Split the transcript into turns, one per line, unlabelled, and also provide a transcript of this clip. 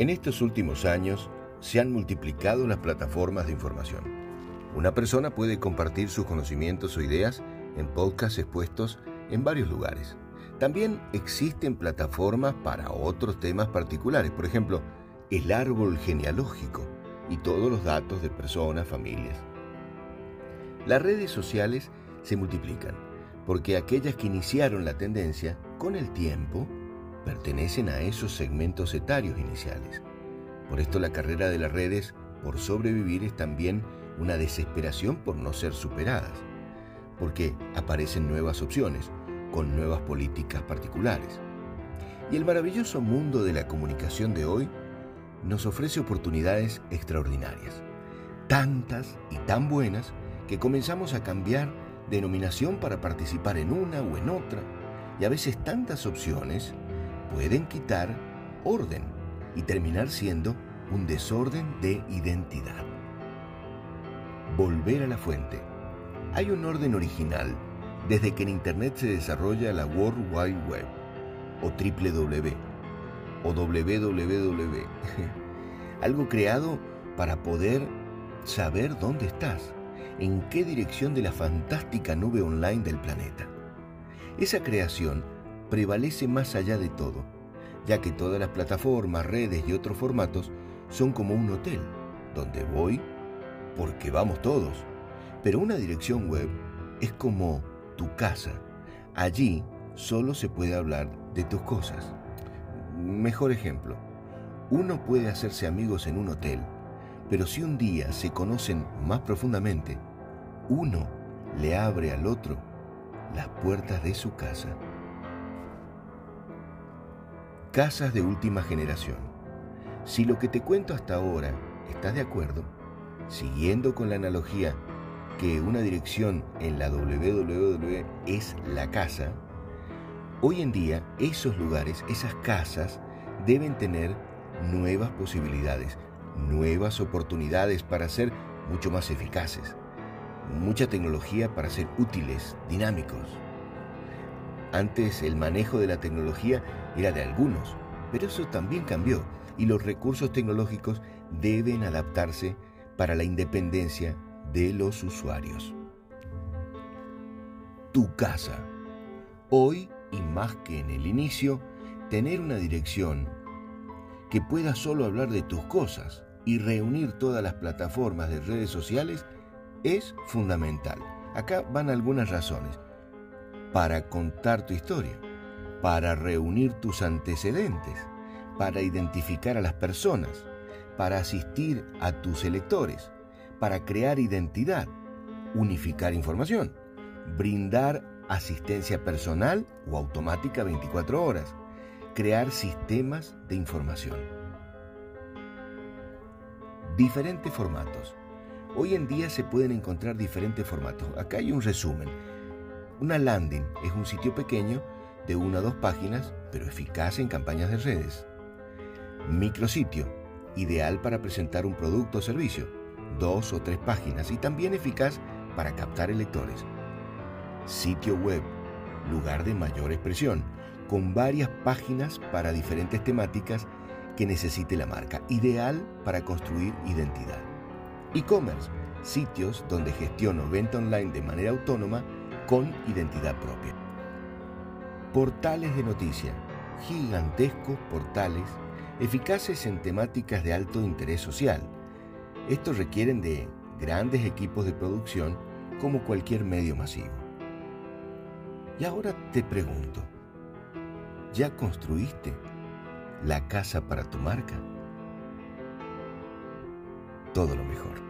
En estos últimos años se han multiplicado las plataformas de información. Una persona puede compartir sus conocimientos o ideas en podcasts expuestos en varios lugares. También existen plataformas para otros temas particulares, por ejemplo, el árbol genealógico y todos los datos de personas, familias. Las redes sociales se multiplican porque aquellas que iniciaron la tendencia, con el tiempo, pertenecen a esos segmentos etarios iniciales. Por esto la carrera de las redes por sobrevivir es también una desesperación por no ser superadas, porque aparecen nuevas opciones, con nuevas políticas particulares. Y el maravilloso mundo de la comunicación de hoy nos ofrece oportunidades extraordinarias, tantas y tan buenas que comenzamos a cambiar denominación para participar en una o en otra, y a veces tantas opciones pueden quitar orden y terminar siendo un desorden de identidad. Volver a la fuente. Hay un orden original desde que en Internet se desarrolla la World Wide Web o WW o www. Algo creado para poder saber dónde estás, en qué dirección de la fantástica nube online del planeta. Esa creación prevalece más allá de todo, ya que todas las plataformas, redes y otros formatos son como un hotel, donde voy porque vamos todos. Pero una dirección web es como tu casa. Allí solo se puede hablar de tus cosas. Mejor ejemplo, uno puede hacerse amigos en un hotel, pero si un día se conocen más profundamente, uno le abre al otro las puertas de su casa. Casas de última generación. Si lo que te cuento hasta ahora estás de acuerdo, siguiendo con la analogía que una dirección en la www es la casa, hoy en día esos lugares, esas casas, deben tener nuevas posibilidades, nuevas oportunidades para ser mucho más eficaces, mucha tecnología para ser útiles, dinámicos, antes el manejo de la tecnología era de algunos, pero eso también cambió y los recursos tecnológicos deben adaptarse para la independencia de los usuarios. Tu casa. Hoy, y más que en el inicio, tener una dirección que pueda solo hablar de tus cosas y reunir todas las plataformas de redes sociales es fundamental. Acá van algunas razones para contar tu historia, para reunir tus antecedentes, para identificar a las personas, para asistir a tus electores, para crear identidad, unificar información, brindar asistencia personal o automática 24 horas, crear sistemas de información. Diferentes formatos. Hoy en día se pueden encontrar diferentes formatos. Acá hay un resumen una landing es un sitio pequeño de una o dos páginas, pero eficaz en campañas de redes. Micrositio, ideal para presentar un producto o servicio, dos o tres páginas y también eficaz para captar electores. Sitio web, lugar de mayor expresión, con varias páginas para diferentes temáticas que necesite la marca, ideal para construir identidad. E-commerce, sitios donde gestiono venta online de manera autónoma con identidad propia. Portales de noticia, gigantescos portales, eficaces en temáticas de alto interés social. Estos requieren de grandes equipos de producción como cualquier medio masivo. Y ahora te pregunto, ¿ya construiste la casa para tu marca? Todo lo mejor.